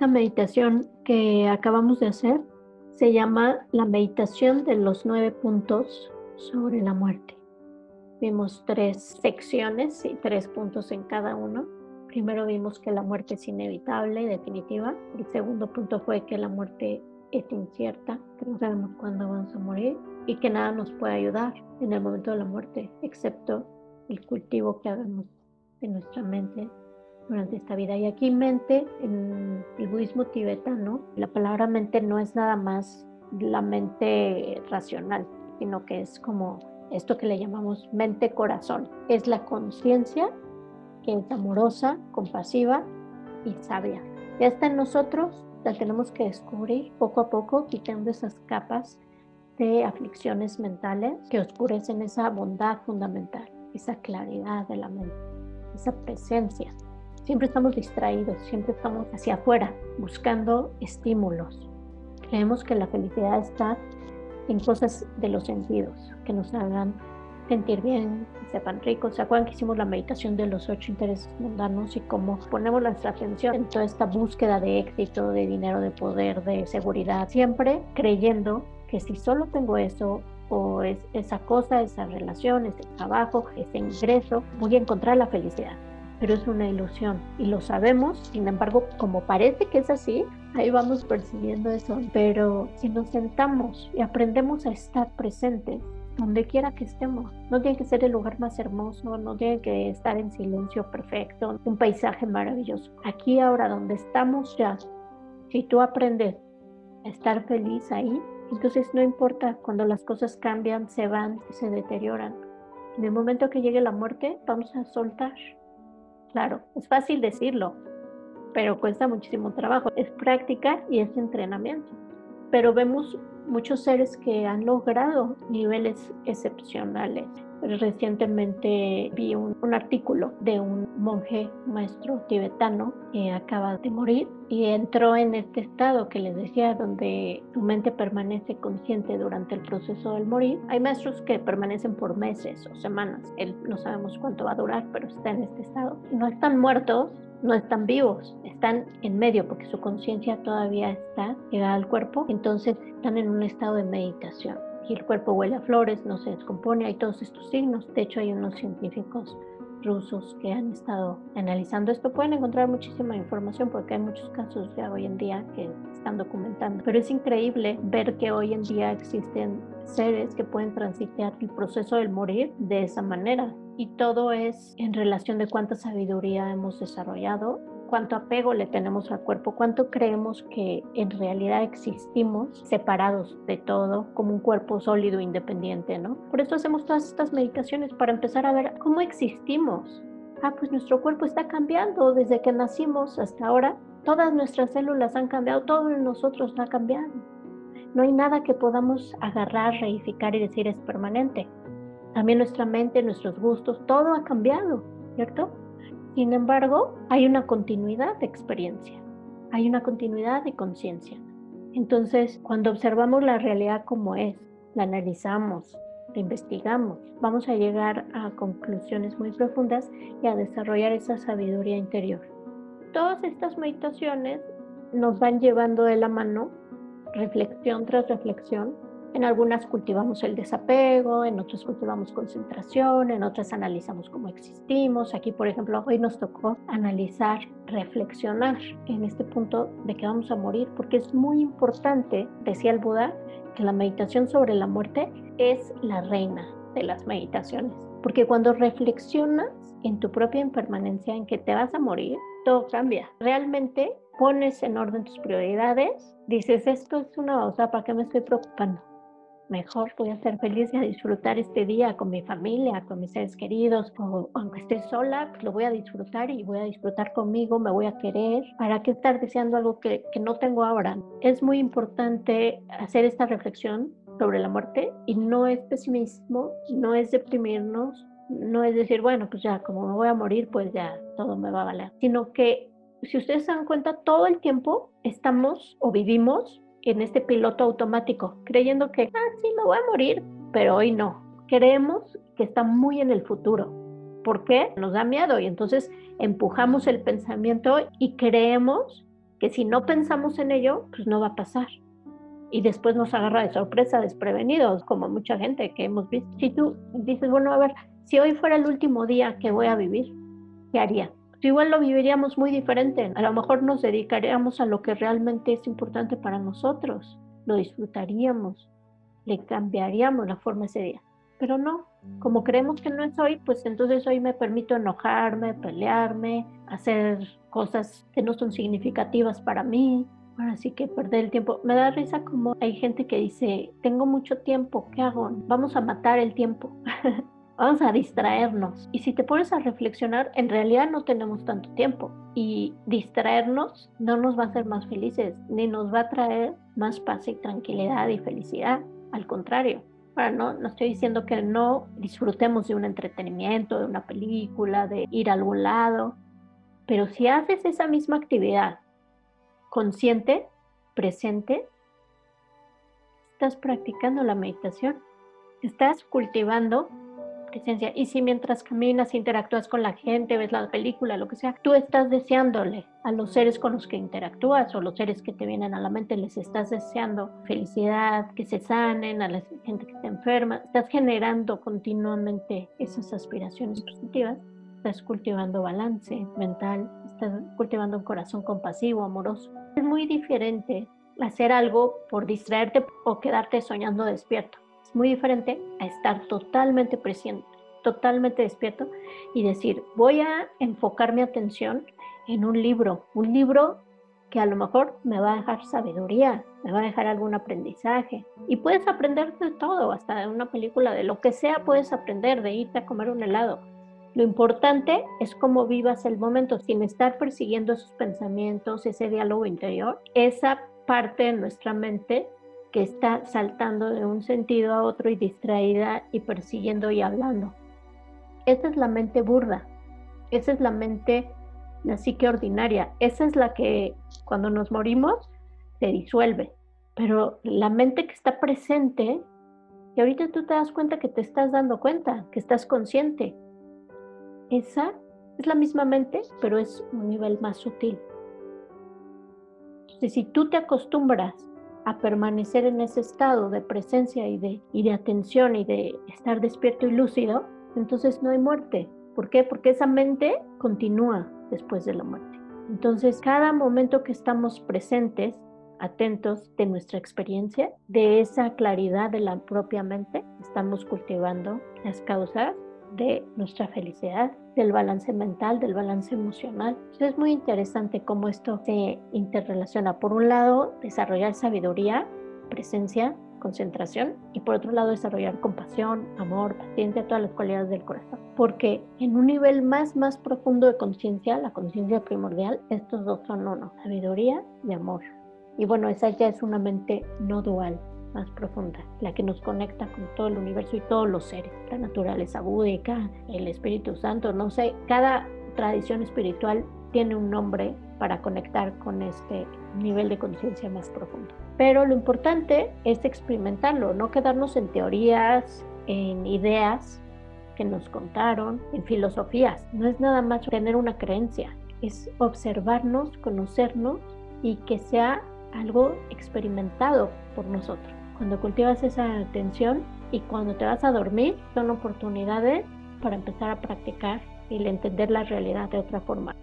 Esta meditación que acabamos de hacer se llama la meditación de los nueve puntos sobre la muerte. Vimos tres secciones y tres puntos en cada uno. Primero vimos que la muerte es inevitable y definitiva. El segundo punto fue que la muerte es incierta, que no sabemos cuándo vamos a morir y que nada nos puede ayudar en el momento de la muerte, excepto el cultivo que hagamos de nuestra mente durante esta vida. Y aquí mente, en el budismo tibetano, la palabra mente no es nada más la mente racional, sino que es como esto que le llamamos mente-corazón. Es la conciencia que es amorosa, compasiva y sabia. Ya está en nosotros, la tenemos que descubrir poco a poco, quitando esas capas de aflicciones mentales que oscurecen esa bondad fundamental, esa claridad de la mente, esa presencia Siempre estamos distraídos, siempre estamos hacia afuera, buscando estímulos. Creemos que la felicidad está en cosas de los sentidos, que nos hagan sentir bien, que sepan ricos. ¿Se acuerdan que hicimos la meditación de los ocho intereses mundanos y cómo ponemos nuestra atención en toda esta búsqueda de éxito, de dinero, de poder, de seguridad? Siempre creyendo que si solo tengo eso o es esa cosa, esa relación, ese trabajo, ese ingreso, voy a encontrar la felicidad pero es una ilusión y lo sabemos, sin embargo, como parece que es así, ahí vamos persiguiendo eso, pero si nos sentamos y aprendemos a estar presentes, donde quiera que estemos. No tiene que ser el lugar más hermoso, no tiene que estar en silencio perfecto, un paisaje maravilloso. Aquí ahora donde estamos ya, si tú aprendes a estar feliz ahí, entonces no importa cuando las cosas cambian, se van, se deterioran. En el momento que llegue la muerte, vamos a soltar Claro, es fácil decirlo, pero cuesta muchísimo trabajo. Es práctica y es entrenamiento. Pero vemos muchos seres que han logrado niveles excepcionales. Recientemente vi un, artículo de un monje maestro tibetano que acaba de morir y entró en este estado que les decía, donde tu mente permanece consciente durante el proceso del morir. Hay maestros que permanecen por meses o semanas. Él no sabemos cuánto va a durar, pero está en este estado. No están muertos, no están vivos, están en medio porque su conciencia todavía está llegada al cuerpo, entonces están en un estado de meditación y el cuerpo huele a flores, no se descompone, hay todos estos signos. De hecho, hay unos científicos rusos que han estado analizando esto. Pueden encontrar muchísima información porque hay muchos casos ya hoy en día que están documentando. Pero es increíble ver que hoy en día existen seres que pueden transitar el proceso del morir de esa manera. Y todo es en relación de cuánta sabiduría hemos desarrollado cuánto apego le tenemos al cuerpo, cuánto creemos que en realidad existimos separados de todo, como un cuerpo sólido, independiente, ¿no? Por eso hacemos todas estas meditaciones para empezar a ver cómo existimos. Ah, pues nuestro cuerpo está cambiando desde que nacimos hasta ahora. Todas nuestras células han cambiado, todo en nosotros ha cambiado. No hay nada que podamos agarrar, reificar y decir es permanente. También nuestra mente, nuestros gustos, todo ha cambiado, ¿cierto? Sin embargo, hay una continuidad de experiencia, hay una continuidad de conciencia. Entonces, cuando observamos la realidad como es, la analizamos, la investigamos, vamos a llegar a conclusiones muy profundas y a desarrollar esa sabiduría interior. Todas estas meditaciones nos van llevando de la mano, reflexión tras reflexión, en algunas cultivamos el desapego, en otras cultivamos concentración, en otras analizamos cómo existimos. Aquí, por ejemplo, hoy nos tocó analizar, reflexionar en este punto de que vamos a morir, porque es muy importante, decía el Buda, que la meditación sobre la muerte es la reina de las meditaciones. Porque cuando reflexionas en tu propia impermanencia, en que te vas a morir, todo cambia. Realmente pones en orden tus prioridades, dices, esto es una cosa, ¿para qué me estoy preocupando? Mejor voy a ser feliz y a disfrutar este día con mi familia, con mis seres queridos, o aunque esté sola, pues lo voy a disfrutar y voy a disfrutar conmigo, me voy a querer. ¿Para qué estar deseando algo que, que no tengo ahora? Es muy importante hacer esta reflexión sobre la muerte y no es pesimismo, no es deprimirnos, no es decir, bueno, pues ya como me voy a morir, pues ya todo me va a valer, sino que si ustedes se dan cuenta, todo el tiempo estamos o vivimos en este piloto automático, creyendo que, ah, sí, me voy a morir, pero hoy no. Creemos que está muy en el futuro. ¿Por qué? Nos da miedo y entonces empujamos el pensamiento y creemos que si no pensamos en ello, pues no va a pasar. Y después nos agarra de sorpresa, desprevenidos, como mucha gente que hemos visto. Si tú dices, bueno, a ver, si hoy fuera el último día que voy a vivir, ¿qué haría? Igual lo viviríamos muy diferente. A lo mejor nos dedicaríamos a lo que realmente es importante para nosotros. Lo disfrutaríamos, le cambiaríamos la forma ese día. Pero no, como creemos que no es hoy, pues entonces hoy me permito enojarme, pelearme, hacer cosas que no son significativas para mí. Ahora sí que perder el tiempo. Me da risa como hay gente que dice, tengo mucho tiempo, ¿qué hago? Vamos a matar el tiempo. Vamos a distraernos. Y si te pones a reflexionar, en realidad no tenemos tanto tiempo. Y distraernos no nos va a hacer más felices, ni nos va a traer más paz y tranquilidad y felicidad. Al contrario, no, no estoy diciendo que no disfrutemos de un entretenimiento, de una película, de ir a algún lado, pero si haces esa misma actividad consciente, presente, estás practicando la meditación, estás cultivando presencia. Y si mientras caminas, interactúas con la gente, ves la película, lo que sea, tú estás deseándole a los seres con los que interactúas o los seres que te vienen a la mente, les estás deseando felicidad, que se sanen, a la gente que está enferma, estás generando continuamente esas aspiraciones positivas, estás cultivando balance mental, estás cultivando un corazón compasivo, amoroso. Es muy diferente hacer algo por distraerte o quedarte soñando despierto muy diferente a estar totalmente presente, totalmente despierto y decir, voy a enfocar mi atención en un libro, un libro que a lo mejor me va a dejar sabiduría, me va a dejar algún aprendizaje. Y puedes aprender de todo, hasta de una película, de lo que sea puedes aprender, de irte a comer un helado. Lo importante es cómo vivas el momento, sin estar persiguiendo esos pensamientos, ese diálogo interior, esa parte de nuestra mente que está saltando de un sentido a otro y distraída y persiguiendo y hablando. Esa es la mente burda, esa es la mente, la psique ordinaria, esa es la que cuando nos morimos se disuelve, pero la mente que está presente, y ahorita tú te das cuenta que te estás dando cuenta, que estás consciente, esa es la misma mente, pero es un nivel más sutil. Entonces, si tú te acostumbras a permanecer en ese estado de presencia y de, y de atención y de estar despierto y lúcido, entonces no hay muerte. ¿Por qué? Porque esa mente continúa después de la muerte. Entonces, cada momento que estamos presentes, atentos de nuestra experiencia, de esa claridad de la propia mente, estamos cultivando las causas de nuestra felicidad, del balance mental, del balance emocional. es muy interesante cómo esto se interrelaciona. Por un lado, desarrollar sabiduría, presencia, concentración y por otro lado desarrollar compasión, amor, paciencia, todas las cualidades del corazón. Porque en un nivel más, más profundo de conciencia, la conciencia primordial, estos dos son uno, sabiduría y amor. Y bueno, esa ya es una mente no dual, más profunda, la que nos conecta con todo el universo y todos los seres, la naturaleza búdica, el Espíritu Santo, no sé, cada tradición espiritual tiene un nombre para conectar con este nivel de conciencia más profundo. Pero lo importante es experimentarlo, no quedarnos en teorías, en ideas que nos contaron, en filosofías. No es nada más tener una creencia, es observarnos, conocernos y que sea algo experimentado por nosotros. Cuando cultivas esa atención y cuando te vas a dormir, son oportunidades para empezar a practicar y entender la realidad de otra forma.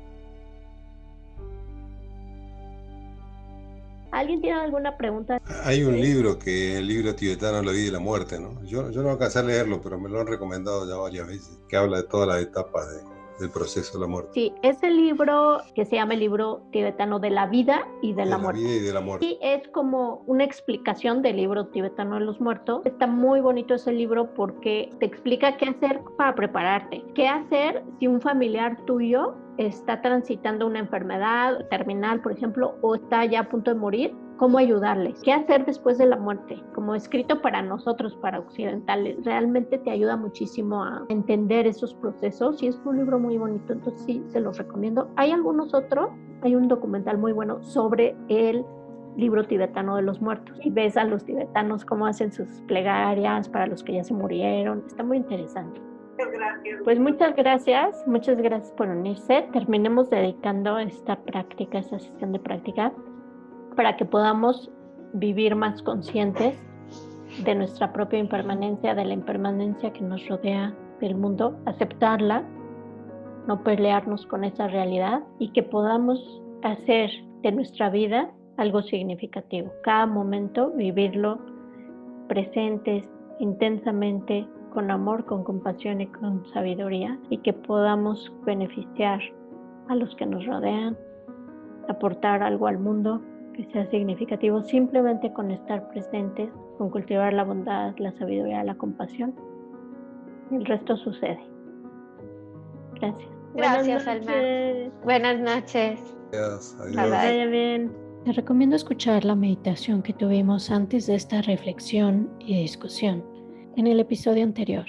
¿Alguien tiene alguna pregunta? Hay un libro que es el libro tibetano La vida y la muerte, ¿no? Yo, yo no alcancé a leerlo, pero me lo han recomendado ya varias veces, que habla de todas las etapas de, del proceso de la muerte. Sí, ese libro que se llama el libro tibetano de la vida y de, la, muerte. Vida y de la muerte. Y es como una explicación del libro tibetano de los muertos. Está muy bonito ese libro porque te explica qué hacer para prepararte, qué hacer si un familiar tuyo está transitando una enfermedad terminal, por ejemplo, o está ya a punto de morir, cómo ayudarles, qué hacer después de la muerte, como escrito para nosotros, para occidentales. Realmente te ayuda muchísimo a entender esos procesos y es un libro muy bonito, entonces sí, se los recomiendo. Hay algunos otros, hay un documental muy bueno sobre el libro tibetano de los muertos y ves a los tibetanos cómo hacen sus plegarias para los que ya se murieron, está muy interesante. Muchas gracias. Pues muchas gracias, muchas gracias por unirse. Terminemos dedicando esta práctica, esta sesión de práctica, para que podamos vivir más conscientes de nuestra propia impermanencia, de la impermanencia que nos rodea del mundo, aceptarla, no pelearnos con esa realidad y que podamos hacer de nuestra vida algo significativo. Cada momento vivirlo presentes, intensamente, con amor, con compasión y con sabiduría y que podamos beneficiar a los que nos rodean, aportar algo al mundo que sea significativo simplemente con estar presentes, con cultivar la bondad, la sabiduría, la compasión. El resto sucede. Gracias. Gracias, Alma. Buenas noches. Adiós. Que vaya bien. Te recomiendo escuchar la meditación que tuvimos antes de esta reflexión y discusión en el episodio anterior.